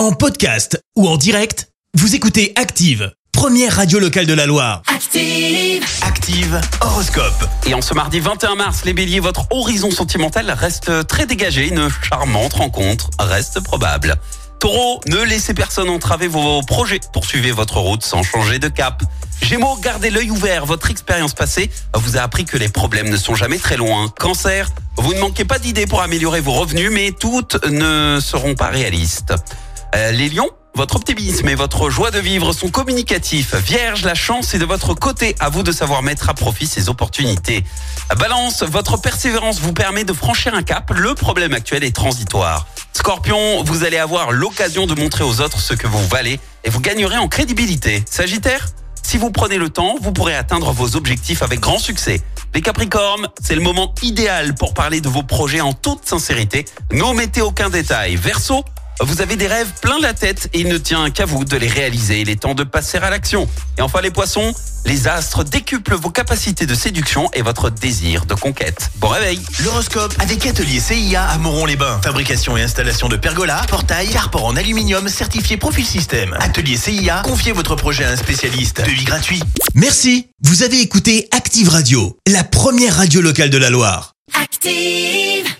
En podcast ou en direct, vous écoutez Active, première radio locale de la Loire. Active. Active Horoscope. Et en ce mardi 21 mars, les béliers, votre horizon sentimental reste très dégagé. Une charmante rencontre reste probable. Taureau, ne laissez personne entraver vos projets. Poursuivez votre route sans changer de cap. Gémeaux, gardez l'œil ouvert. Votre expérience passée vous a appris que les problèmes ne sont jamais très loin. Cancer, vous ne manquez pas d'idées pour améliorer vos revenus, mais toutes ne seront pas réalistes. Euh, les lions, votre optimisme et votre joie de vivre sont communicatifs. Vierge, la chance est de votre côté. À vous de savoir mettre à profit ces opportunités. Balance, votre persévérance vous permet de franchir un cap. Le problème actuel est transitoire. Scorpion, vous allez avoir l'occasion de montrer aux autres ce que vous valez et vous gagnerez en crédibilité. Sagittaire, si vous prenez le temps, vous pourrez atteindre vos objectifs avec grand succès. Les Capricornes, c'est le moment idéal pour parler de vos projets en toute sincérité. N'omettez aucun détail. Verseau, vous avez des rêves plein la tête et il ne tient qu'à vous de les réaliser. Il est temps de passer à l'action. Et enfin les poissons, les astres décuplent vos capacités de séduction et votre désir de conquête. Bon réveil L'horoscope avec Atelier CIA à Moron-les-Bains. Fabrication et installation de pergolas, portails, carport en aluminium certifié Profil Système. Atelier CIA, confiez votre projet à un spécialiste. Devis gratuit. Merci. Vous avez écouté Active Radio, la première radio locale de la Loire. Active.